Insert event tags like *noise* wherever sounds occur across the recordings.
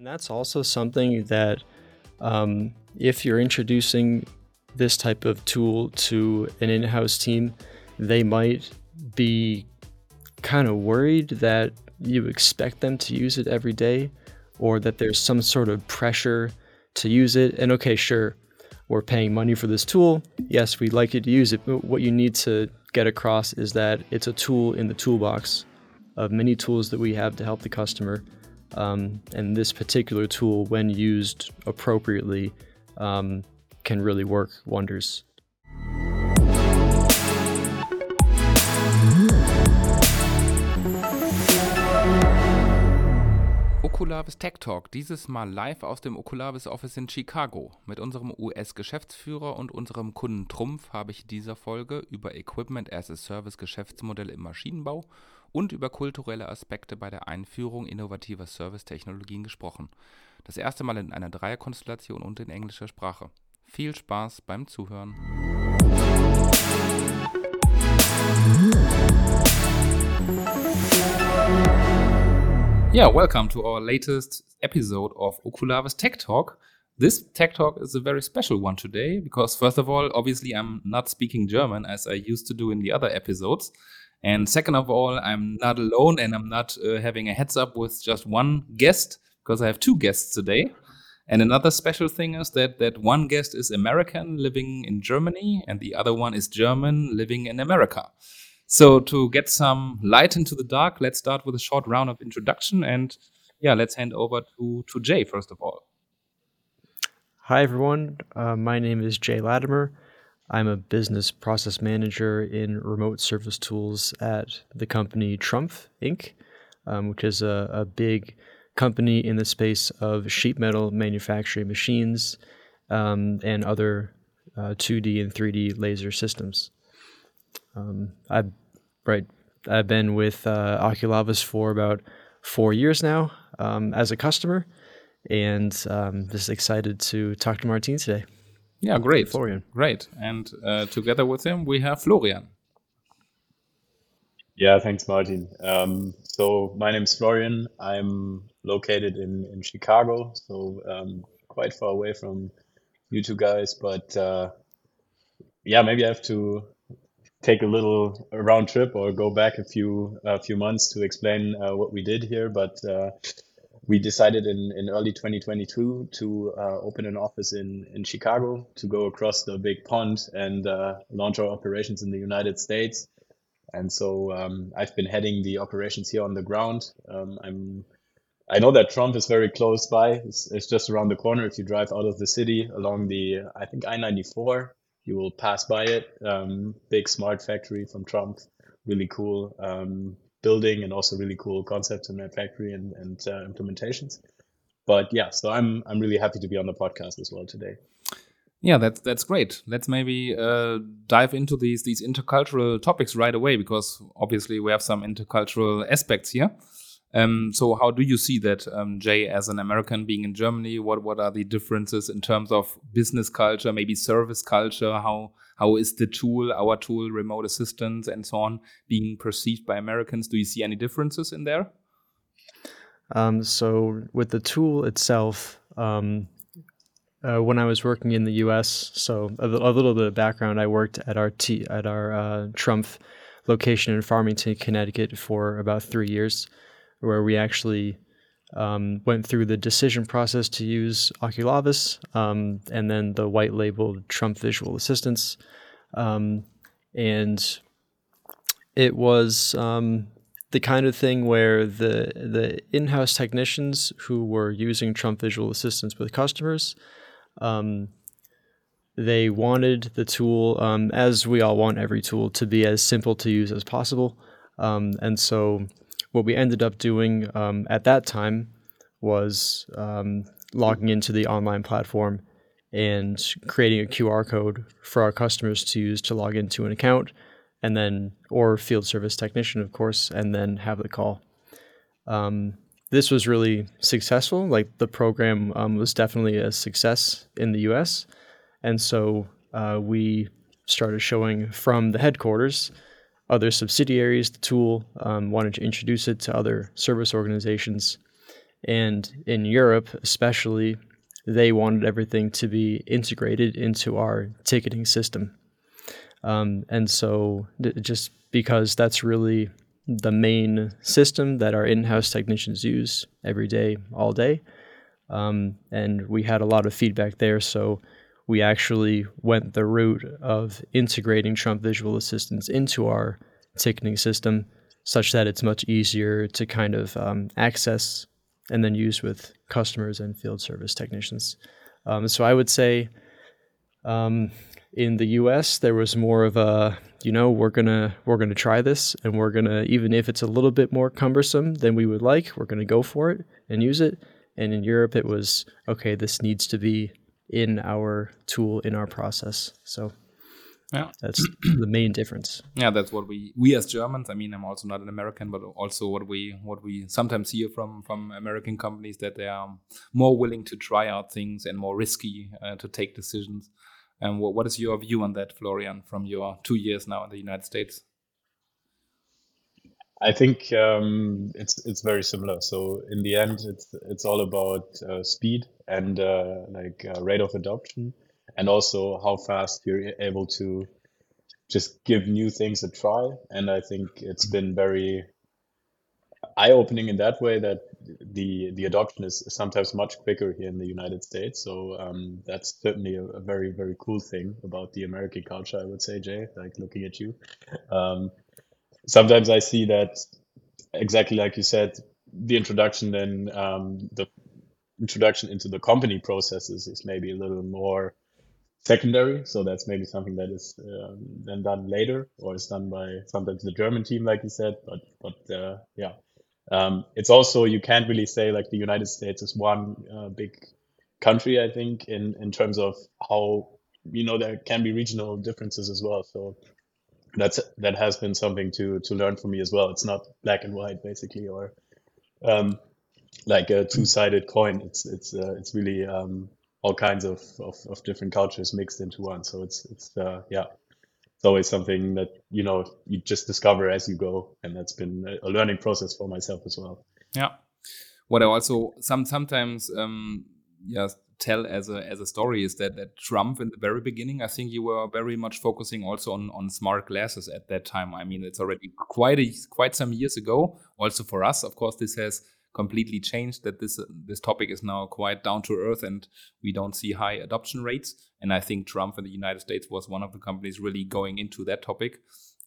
And that's also something that, um, if you're introducing this type of tool to an in house team, they might be kind of worried that you expect them to use it every day or that there's some sort of pressure to use it. And okay, sure, we're paying money for this tool. Yes, we'd like you to use it, but what you need to get across is that it's a tool in the toolbox of many tools that we have to help the customer. Um, and this particular tool, when used appropriately, um, can really work wonders. Okulabis Tech Talk, dieses Mal live aus dem Okulabis Office in Chicago. Mit unserem US-Geschäftsführer und unserem Kunden Trumpf habe ich in dieser Folge über Equipment as a Service Geschäftsmodelle im Maschinenbau und über kulturelle Aspekte bei der Einführung innovativer Service-Technologien gesprochen. Das erste Mal in einer Dreierkonstellation und in englischer Sprache. Viel Spaß beim Zuhören. Yeah, welcome to our latest episode of Okulabis Tech Talk. This Tech Talk is a very special one today because, first of all, obviously, I'm not speaking German as I used to do in the other episodes. And second of all, I'm not alone and I'm not uh, having a heads up with just one guest because I have two guests today. And another special thing is that that one guest is American living in Germany and the other one is German living in America. So to get some light into the dark, let's start with a short round of introduction and yeah, let's hand over to to Jay first of all. Hi everyone, uh, my name is Jay Latimer. I'm a business process manager in remote service tools at the company Trumpf Inc., um, which is a, a, big company in the space of sheet metal manufacturing machines um, and other uh, 2D and 3D laser systems. Um, I've right, I've been with uh, Oculavis for about four years now um, as a customer, and um, just excited to talk to Martin today. Yeah, great. Florian. Great. And uh, together with him, we have Florian. Yeah, thanks, Martin. Um, so my name is Florian. I'm located in, in Chicago, so um, quite far away from you two guys. But uh, yeah, maybe I have to take a little round trip or go back a few a few months to explain uh, what we did here. But uh, we decided in, in early 2022 to uh, open an office in, in Chicago to go across the big pond and uh, launch our operations in the United States. And so um, I've been heading the operations here on the ground. Um, I'm I know that Trumpf is very close by. It's, it's just around the corner. If you drive out of the city along the, I think I 94, you will pass by it. Um, big smart factory from Trumpf, really cool. Um, building and also really cool concepts in that factory and, and uh, implementations. But yeah, so I'm I'm really happy to be on the podcast as well today. Yeah, that's that's great. Let's maybe uh, dive into these these intercultural topics right away because obviously we have some intercultural aspects here. Um, so how do you see that, um, Jay, as an American being in Germany? What what are the differences in terms of business culture, maybe service culture? How how is the tool, our tool, remote assistance, and so on, being perceived by Americans? Do you see any differences in there? Um, so with the tool itself, um, uh, when I was working in the U.S., so a, a, little bit of background, I worked at our T, at our uh, Trumpf location in Farmington, Connecticut, for about three years where we actually um, went through the decision process to use Oculavis um, and then the white labeled Trumpf Visual Assistance. Um, and it was um, the kind of thing where the the in-house technicians who were using Trumpf Visual Assistance with customers, um, they wanted the tool, um, as we all want every tool, to be as simple to use as possible. and so what we ended up doing um, at that time was um, logging into the online platform and creating a QR code for our customers to use to log into an account, and then or field service technician, of course, and then have the call. Um, this was really successful. Like the program um, was definitely a success in the U.S., and so uh, we started showing from the headquarters other subsidiaries. The tool um, wanted to introduce it to other service organizations. And in Europe, especially, they wanted everything to be integrated into our ticketing system. Um, and so, just because that's really the main system that our in house technicians use every day, all day. Um, and we had a lot of feedback there. So, we actually went the route of integrating Trumpf Visual assistance into our ticketing system such that it's much easier to kind of um, access and then use with customers and field service technicians. Um, so I would say um, in the U.S. there was more of a you know we're gonna we're gonna try this and we're gonna even if it's a little bit more cumbersome than we would like we're gonna go for it and use it. And in Europe it was okay this needs to be in our tool in our process. So yeah, that's the main difference. Yeah, that's what we we as Germans. I mean, I'm also not an American, but also what we what we sometimes hear from from American companies that they are more willing to try out things and more risky uh, to take decisions. And what what is your view on that, Florian, from your two years now in the United States? I think um, it's it's very similar. So in the end, it's it's all about uh, speed and uh, like uh, rate of adoption and also how fast you're able to just give new things a try. And I think it's been very eye opening in that way that the the adoption is sometimes much quicker here in the United States. So um, that's certainly a, a, very very cool thing about the American culture. I would say, Jay, like looking at you. Um, sometimes I see that exactly like you said, the introduction and um, the introduction into the company processes is maybe a little more secondary. So that's maybe something that is um, then done later or is done by sometimes the German team, like you said. But but uh, yeah, um, it's also you can't really say like the United States is one uh, big country. I think in in terms of how you know there can be regional differences as well. So that's that has been something to to learn for me as well. It's not black and white basically or um, like a two sided coin. It's it's uh, it's really um, all kinds of, of, of different cultures mixed into one. So it's it's uh, yeah, it's always something that you know you just discover as you go, and that's been a learning process for myself as well. Yeah, what I also some sometimes um, yeah tell as a as a story is that that Trumpf in the very beginning, I think you were very much focusing also on on smart glasses at that time. I mean, it's already quite a quite some years ago. Also for us, of course, this has completely changed that this this topic is now quite down to earth and we don't see high adoption rates. And i think trumpf in the united states was one of the companies really going into that topic.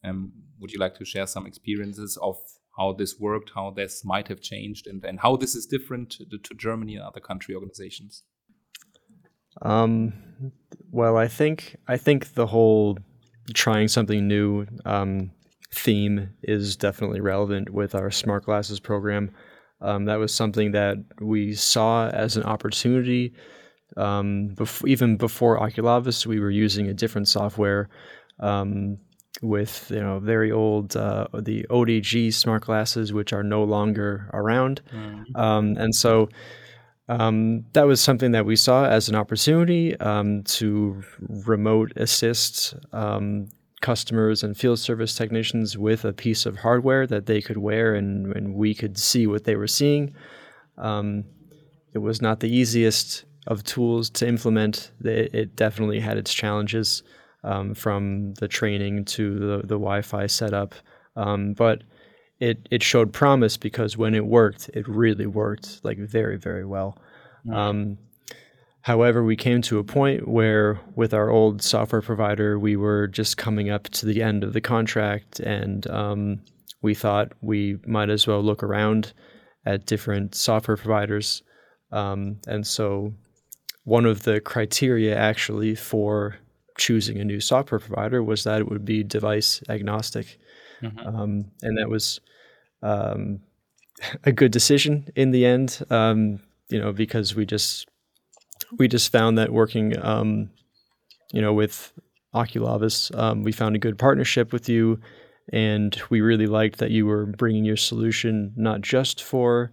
Um, would you like to share some experiences of how this worked how this might have changed and, and how this is different to, to germany and other country organizations? Um, well i think i think the whole trying something new um, theme is definitely relevant with our smart glasses program um, that was something that we saw as an opportunity. Um, bef- even before Oculavis, we were using a different software um, with you know very old uh, the ODG smart glasses, which are no longer around, mm. and so. Um, that was something that we saw as an opportunity um, to remote assist um, customers and field service technicians with a piece of hardware that they could wear and, and we could see what they were seeing. Um, it was not the easiest of tools to implement. It, it definitely had its challenges um, from the training to the, the Wi Fi setup. Um, but it, it showed promise because when it worked, it really worked like very, very well. Um, However, we came to a point where, with our old software provider, we were just coming up to the end of the contract, and um, we thought we might as well look around at different software providers. Um, and so, one of the criteria actually for choosing a new software provider was that it would be device agnostic. Mm-hmm. Um, and that was um, *laughs* a good decision in the end, um, you know, because we just we just found that working, um, you know, with Oculavis, um, we found a good partnership with you, and we really liked that you were bringing your solution not just for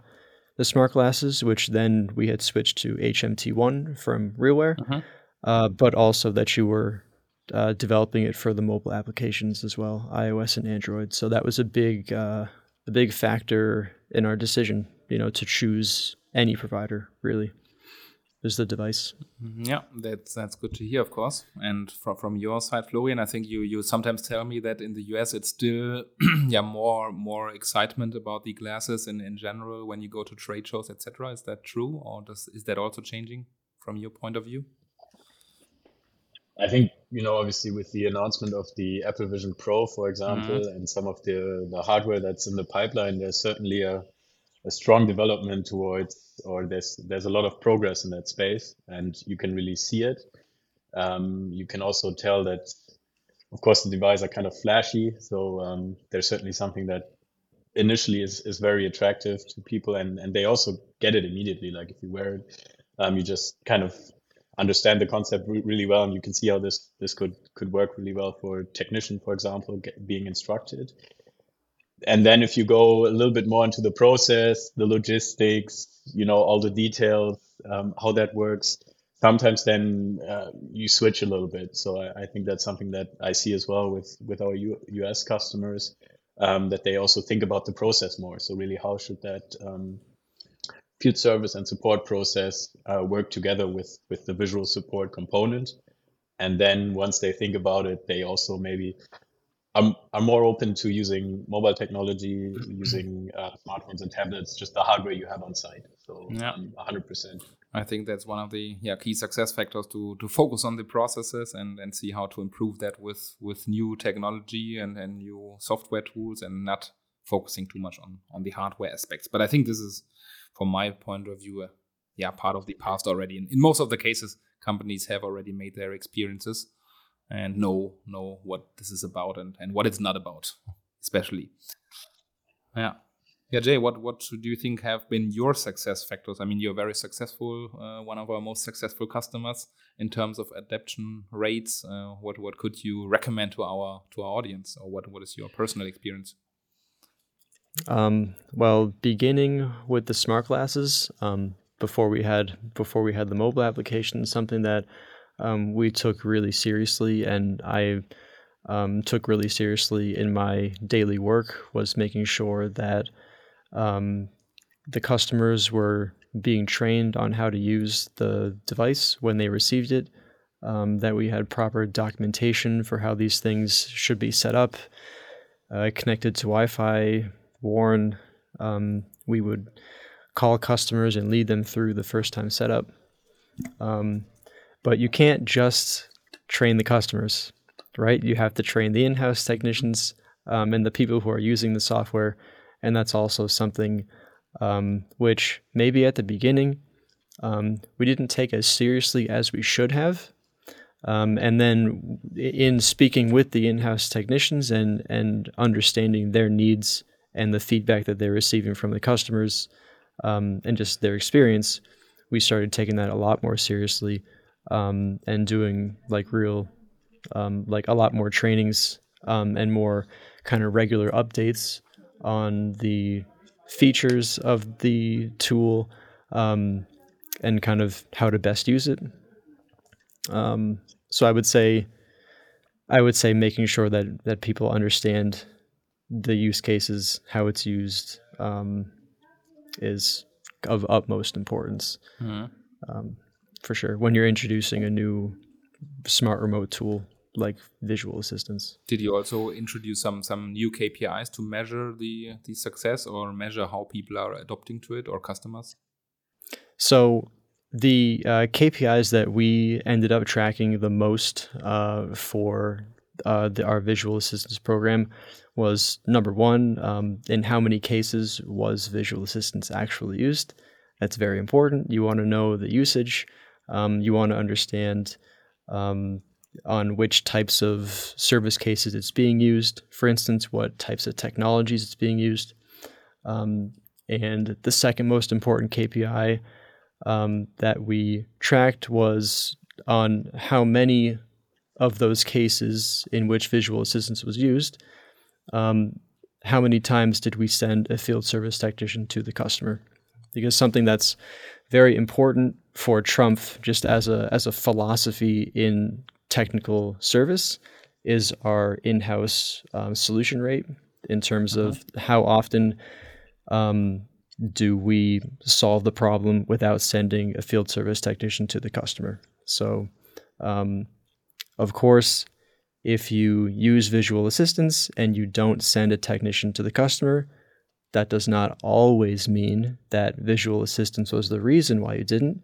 the smart glasses, which then we had switched to HMT1 from RealWear, uh-huh. uh, but also that you were uh, developing it for the mobile applications as well, iOS and Android. So that was a big, uh, a big factor in our decision, you know, to choose any provider really is the device. Mm-hmm. Yeah, that's that's good to hear, of course. And from from your side, Florian, I think you you sometimes tell me that in the US it's still *clears throat* yeah more more excitement about the glasses in in general when you go to trade shows, etc. Is that true, or does is that also changing from your point of view? I think you know, obviously, with the announcement of the Apple Vision Pro, for example, mm-hmm. and some of the the hardware that's in the pipeline, there's certainly a a strong development towards, or there's there's a lot of progress in that space, and you can really see it. Um, you can also tell that, of course, the devices are kind of flashy, so um, there's certainly something that initially is, is very attractive to people, and and they also get it immediately. Like if you wear it, um, you just kind of understand the concept re- really well, and you can see how this this could could work really well for technician, for example, get, being instructed and then if you go a little bit more into the process, the logistics, you know, all the details, um, how that works, sometimes then uh, you switch a little bit. So I, I, think that's something that I see as well with with our U- US customers um, that they also think about the process more. So really, how should that um, field service and support process uh, work together with with the visual support component? And then once they think about it, they also maybe I'm I'm more open to using mobile technology, using uh, smartphones and tablets, just the hardware you have on site. So yeah, hundred percent. I think that's one of the yeah key success factors to to focus on the processes and and see how to improve that with with new technology and and new software tools and not focusing too much on on the hardware aspects. But I think this is, from my point of view, uh, yeah, part of the past already. In, in most of the cases, companies have already made their experiences and know know what this is about and, and what it's not about, especially. Yeah. Yeah, Jay, what, what do you think have been your success factors? I mean, you're very successful, uh, one of our most successful customers in terms of adoption rates. Uh, what what could you recommend to our to our audience, or what what is your personal experience? Um, well, beginning with the smart glasses, um, before we had before we had the mobile application, something that um, we took really seriously, and I um, took really seriously in my daily work was making sure that um, the customers were being trained on how to use the device when they received it, um, that we had proper documentation for how these things should be set up, uh, connected to Wi Fi, warn. Um, we would call customers and lead them through the first time setup. Um, but you can't just train the customers, right? You have to train the in house technicians um, and the people who are using the software. And that's also something um, which maybe at the beginning um, we didn't take as seriously as we should have. Um, and then in speaking with the in house technicians and, and understanding their needs and the feedback that they're receiving from the customers um, and just their experience, we started taking that a lot more seriously um, and doing like real, um, like a lot more trainings um, and more kind of regular updates on the features of the tool um, and kind of how to best use it. Um, so I would say, I would say making sure that that people understand the use cases, how it's used, um, is of utmost importance. Mm-hmm. For sure when you're introducing a new smart remote tool like visual assistance Did you also introduce some some new KPIs to measure the the success or measure how people are adopting to it or customers? So the uh, KPIs that we ended up tracking the most uh, for uh, the, our visual assistance program was number one, um, in how many cases was visual assistance actually used. That's very important. You want to know the usage. Um, you want to understand um, on which types of service cases it's being used, for instance, what types of technologies it's being used. Um, and the second most important KPI um, that we tracked was on how many of those cases in which visual assistance was used, um, how many times did we send a field service technician to the customer? Because something that's very important for Trumpf just as a as a philosophy in technical service is our in-house um, solution rate in terms uh-huh. of how often um, do we solve the problem without sending a field service technician to the customer? So, um, of course, if you use visual assistance and you don't send a technician to the customer, that does not always mean that visual assistance was the reason why you didn't.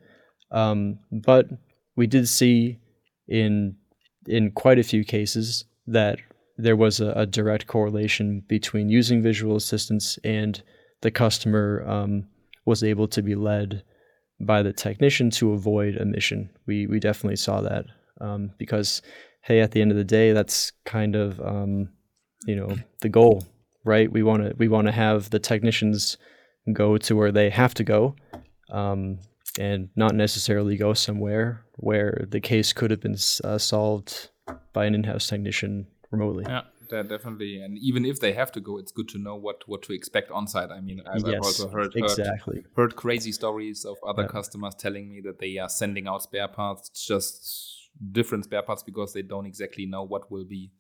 Um, but we did see in in quite a few cases that there was a, a direct correlation between using visual assistance and the customer um, was able to be led by the technician to avoid a mission. We we definitely saw that um, because hey, at the end of the day, that's kind of um, you know the goal, right? We want to we want to have the technicians go to where they have to go, um, and not necessarily go somewhere where the case could have been uh, solved by an in-house technician remotely. Yeah definitely. And even if they have to go, it's good to know what what to expect on site. I mean, I've, yes, also heard, exactly heard, heard crazy stories of other yeah. customers telling me that they are sending out spare parts, just different spare parts, because they don't exactly know what will be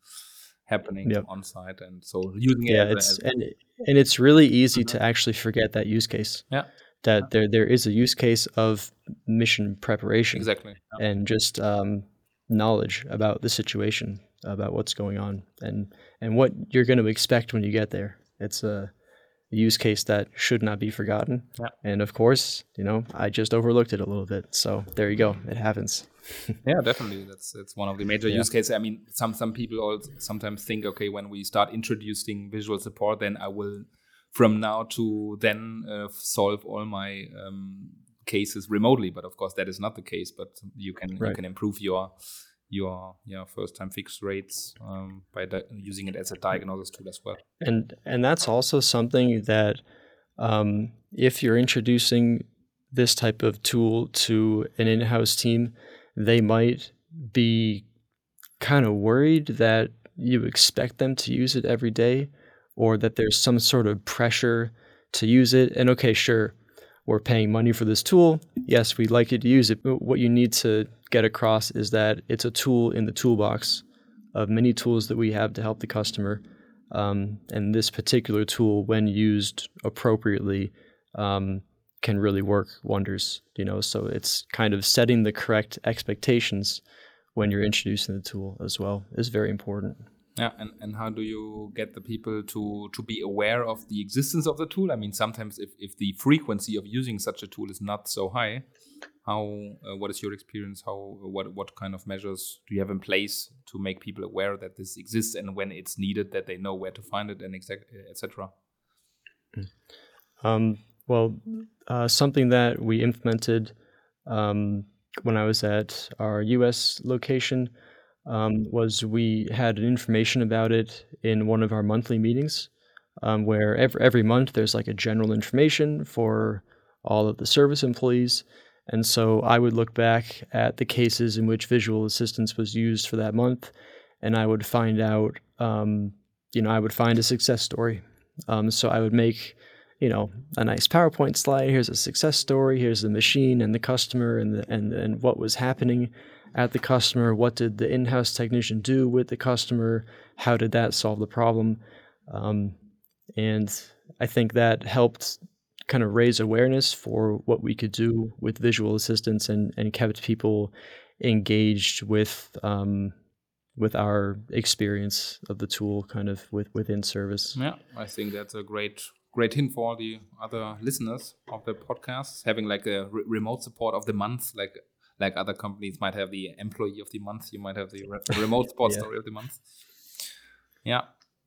happening yep. on site, and so using it. Yeah, it's as and and it's really easy to actually forget that use case. Yeah. That there there is a use case of mission preparation exactly yeah. and just um, knowledge about the situation about what's going on and and what you're going to expect when you get there. It's a use case that should not be forgotten. Yeah. And of course, you know, I just overlooked it a little bit. So there you go. It happens. *laughs* yeah, definitely. That's it's one of the major yeah. use cases. I mean, some some people also sometimes think, okay, when we start introducing visual support, then I will from now to then uh, solve all my um, cases remotely. But of course, that is not the case. But you can right. you can improve your your yeah first time fix rates um, by using it as a diagnosis tool as well. And and that's also something that um, if you're introducing this type of tool to an in-house team, they might be kind of worried that you expect them to use it every day or that there's some sort of pressure to use it. And okay, sure, we're paying money for this tool. Yes, we'd like you to use it. But what you need to get across is that it's a tool in the toolbox of many tools that we have to help the customer. Um, and this particular tool, when used appropriately, um, can really work wonders. You know, so it's kind of setting the correct expectations when you're introducing the tool as well is very important. Yeah, and, and how do you get the people to to be aware of the existence of the tool? I mean, sometimes if, if the frequency of using such a tool is not so high, how uh, what is your experience? How what what kind of measures do you have in place to make people aware that this exists and when it's needed that they know where to find it and etc. Um, well, uh, something that we implemented um, when I was at our U.S. location um, was we had information about it in one of our monthly meetings, um, where every every month there's like a general information for all of the service employees. And so I would look back at the cases in which visual assistance was used for that month, and I would find out, um, you know, I would find a success story. Um, so I would make, you know, a nice PowerPoint slide. Here's a success story. Here's the machine and the customer and the, and and what was happening at the customer. What did the in-house technician do with the customer? How did that solve the problem? Um, and I think that helped kind of raise awareness for what we could do with visual assistance and, and kept people engaged with um, with our experience of the tool kind of with within service. Yeah, I think that's a great great hint for all the other listeners of the podcast having like a re remote support of the month like like other companies might have the employee of the month you might have the re *laughs* remote support yeah. story of the month yeah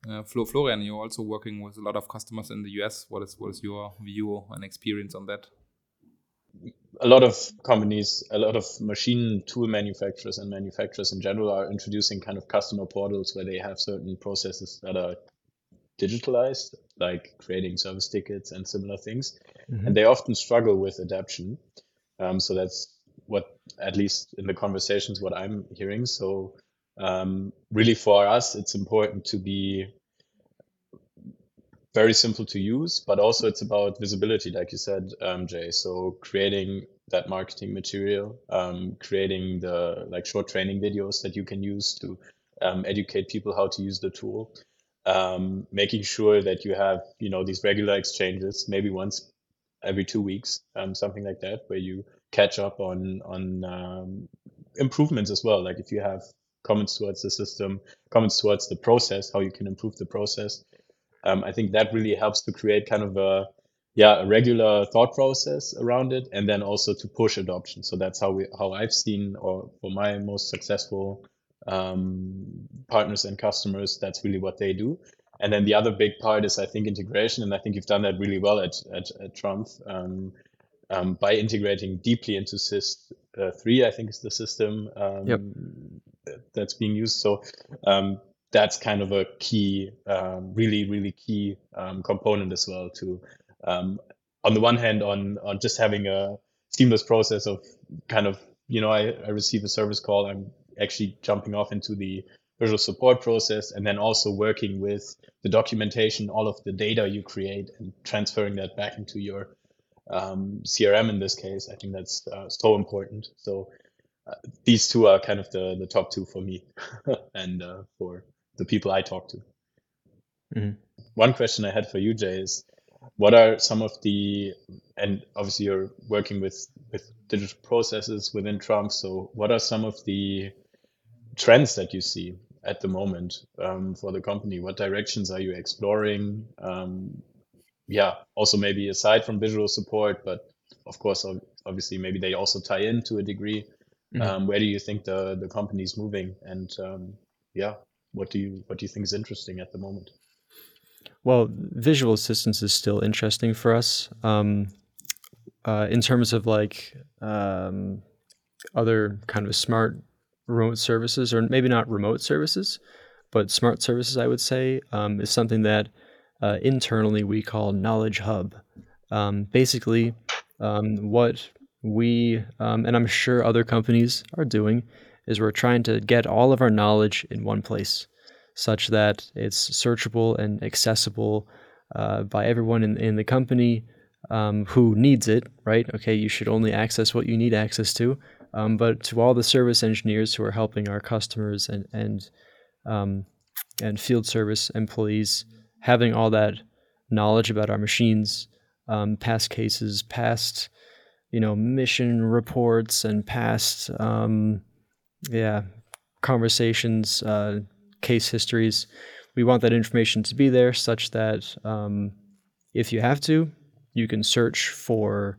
uh, Flo Florian, you're also working with a lot of customers in the US. What is what is your view and experience on that? A lot of companies, a lot of machine tool manufacturers and manufacturers in general are introducing kind of customer portals where they have certain processes that are digitalized, like creating service tickets and similar things. Mm-hmm. And they often struggle with adaptation. Um, so that's what, at least in the conversations, what I'm hearing. So um, really for us, it's important to be very simple to use, but also it's about visibility, like you said, um, Jay. So creating that marketing material, um, creating the like short training videos that you can use to um, educate people how to use the tool, um, making sure that you have you know these regular exchanges, maybe once every two weeks, um, something like that, where you catch up on on um, improvements as well. Like if you have comments towards the system, comments towards the process, how you can improve the process. Um, I think that really helps to create kind of a yeah a regular thought process around it, and then also to push adoption. So that's how we how I've seen or for my most successful um, partners and customers, that's really what they do. And then the other big part is I think integration, and I think you've done that really well at at, at Trumpf. Um, um, by integrating deeply into SIS uh, 3, I think is the system um, Yep. that's being used. So um, that's kind of a key, um, really, really key um, component as well to, um, on the one hand, on, on just having a seamless process of kind of, you know, I, I receive a service call, I'm actually jumping off into the visual support process and then also working with the documentation, all of the data you create and transferring that back into your um, CRM in this case. I think that's uh, so important. So uh, these two are kind of the, the top two for me *laughs* and uh, for the people I talk to. Mhm. One question I had for you, Jay, is what are some of the, and obviously you're working with, with digital processes within Trumpf. So what are some of the trends that you see at the moment um, for the company? What directions are you exploring? Um, yeah, also maybe aside from visual support, but of course, obviously, maybe they also tie in to a degree. Mhm. Um, where do you think the the company is moving? And um, yeah, what do you what do you think is interesting at the moment? Well, visual assistance is still interesting for us. Um, uh, in terms of like um, other kind of smart remote services, or maybe not remote services, but smart services, I would say, um, is something that uh, internally we call Knowledge Hub. Um, basically, um, what we, um, and I'm sure other companies are doing, is we're trying to get all of our knowledge in one place such that it's searchable and accessible uh, by everyone in, in the company um, who needs it, right? Okay, you should only access what you need access to. Um, but to all the service engineers who are helping our customers and and um, and field service employees, having all that knowledge about our machines, um, past cases, past you know mission reports, and past um, yeah conversations, uh, case histories. We want that information to be there such that um, if you have to, you can search for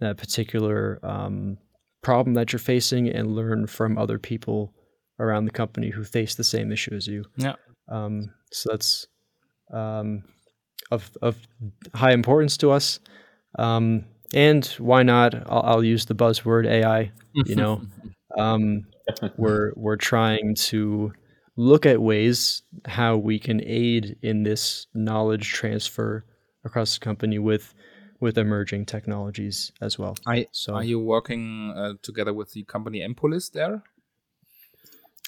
that particular um, problem that you're facing and learn from other people around the company who face the same issue as you. Yeah. Um, so that's um, of of high importance to us. Um, and why not? I'll, I'll use the buzzword AI. You know, *laughs* um, we're we're trying to look at ways how we can aid in this knowledge transfer across the company with with emerging technologies as well. I, So Are you working uh, together with the company Empolis there?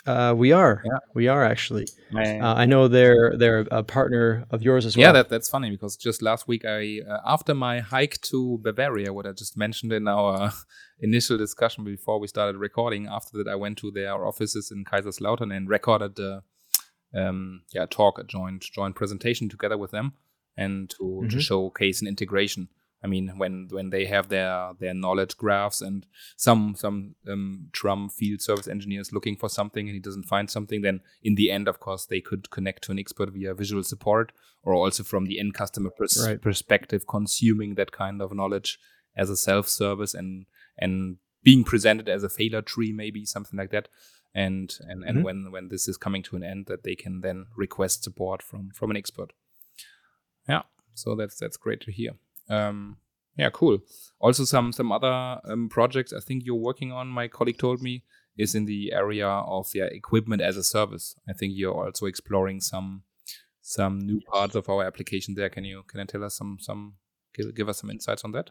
uh, we are Yeah. we are actually. I- Uh, I know they're they're a partner of yours as well. yeah, that, that's funny because just last week, I uh, after my hike to Bavaria, what I just mentioned in our *laughs* initial discussion before we started recording, after that I went to their offices in Kaiserslautern and recorded the um, yeah talk, a joint joint presentation together with them, and to, to Mhm. showcase an integration. I mean, when when they have their their knowledge graphs and some some um, field service engineers looking for something and he doesn't find something, then in the end, of course, they could connect to an expert via visual support or also from the end customer pers- Right. perspective, consuming that kind of knowledge as a self service and and being presented as a failure tree, maybe something like that. And and and Mhm. when when this is coming to an end, that they can then request support from from an expert. Yeah, so that's that's great to hear. Um, yeah, cool. Also, some some other um, projects I think you're working on. My colleague told me is in the area of yeah equipment as a service. I think you're also exploring some some new parts of our application there. Can you can you tell us some some give, give us some insights on that?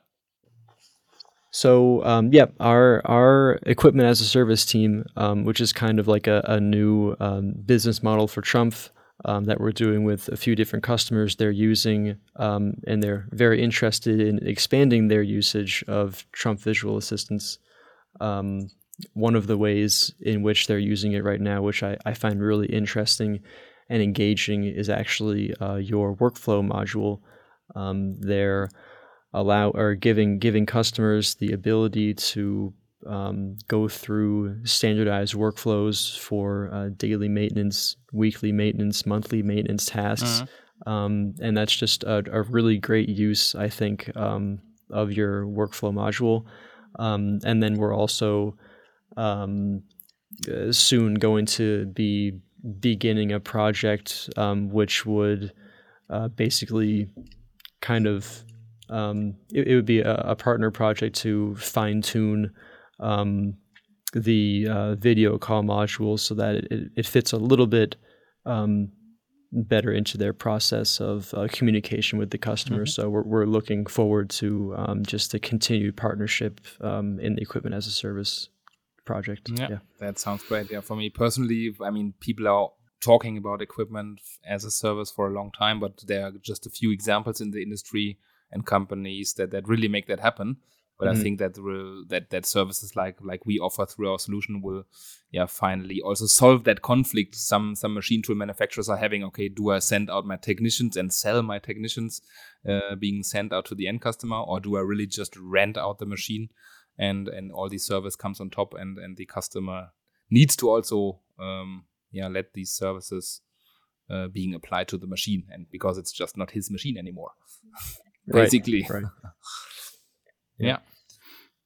So um, yeah, our our equipment as a service team, um, which is kind of like a, a new um, business model for Trumpf um, that we're doing with a few different customers. They're using um, and they're very interested in expanding their usage of Trumpf Visual Assistance. Um, one of the ways in which they're using it right now, which I, I find really interesting and engaging, is actually uh, your workflow module. Um, they're allow or giving giving customers the ability to um, go through standardized workflows for uh, daily maintenance, weekly maintenance, monthly maintenance tasks. Mm-hmm. Um, and that's just a, a, really great use, I think, um, of your workflow module. Um, and then we're also um, uh, soon going to be beginning a project um, which would uh, basically kind of um, it, it, would be a, a, partner project to fine tune um, the uh, video call module so that it, it fits a little bit um, better into their process of uh, communication with the customer. Mm-hmm. So we're, we're looking forward to um, just a continued partnership um, in the equipment as a service project. Yeah, yeah, that sounds great. Yeah, for me personally, I mean, people are talking about equipment as a service for a long time, but there are just a few examples in the industry and companies that, that really make that happen. But mm-hmm. I think that will, that that services like like we offer through our solution will, yeah, finally also solve that conflict. Some some machine tool manufacturers are having. Okay, do I send out my technicians and sell my technicians uh, being sent out to the end customer, or do I really just rent out the machine, and and all the service comes on top, and and the customer needs to also um, yeah let these services uh, being applied to the machine, and because it's just not his machine anymore. *laughs* basically. Right. right. *laughs* yeah.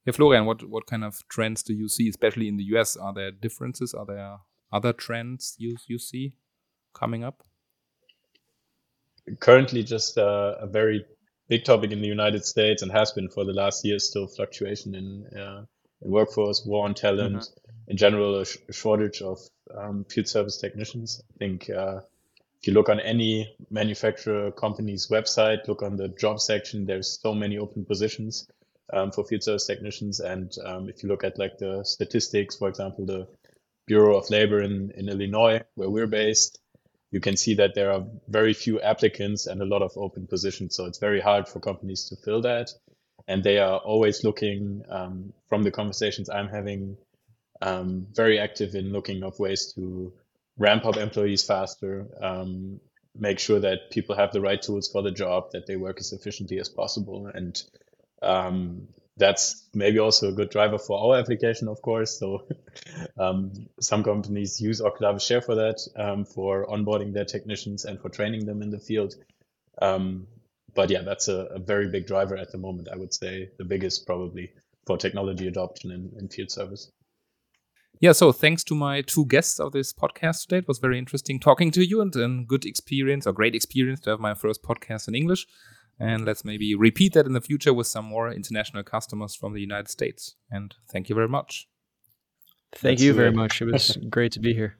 Yeah, Florian, what, what kind of trends do you see, especially in the US? Are there differences? Are there other trends you you see coming up? Currently, just uh, a very big topic in the United States and has been for the last year. Still, fluctuation in, uh, in workforce, war on talent, mm-hmm. in general, a, sh- shortage of um, field service technicians. I think uh, if you look on any manufacturer company's website, look on the job section, there's so many open positions um, for field service technicians. And um, if you look at like the statistics, for example, the Bureau of Labor in, in Illinois, where we're based, you can see that there are very few applicants and a lot of open positions. So it's very hard for companies to fill that. And they are always looking, um, from the conversations I'm having, um, very active in looking of ways to ramp up employees faster, um, make sure that people have the right tools for the job, that they work as efficiently as possible, and um, that's maybe also a good driver for our application, of course. So *laughs* um, some companies use Oculavis Share for that, um, for onboarding their technicians and for training them in the field. Um, but yeah, that's a, a, very big driver at the moment. I would say the biggest probably for technology adoption in, in field service. Yeah, so thanks to my two guests of this podcast today. It was very interesting talking to you and a good experience or great experience to have my first podcast in English. And let's maybe repeat that in the future with some more international customers from the United States. And thank you very much. Thank That's you very much. It was *laughs* great to be here.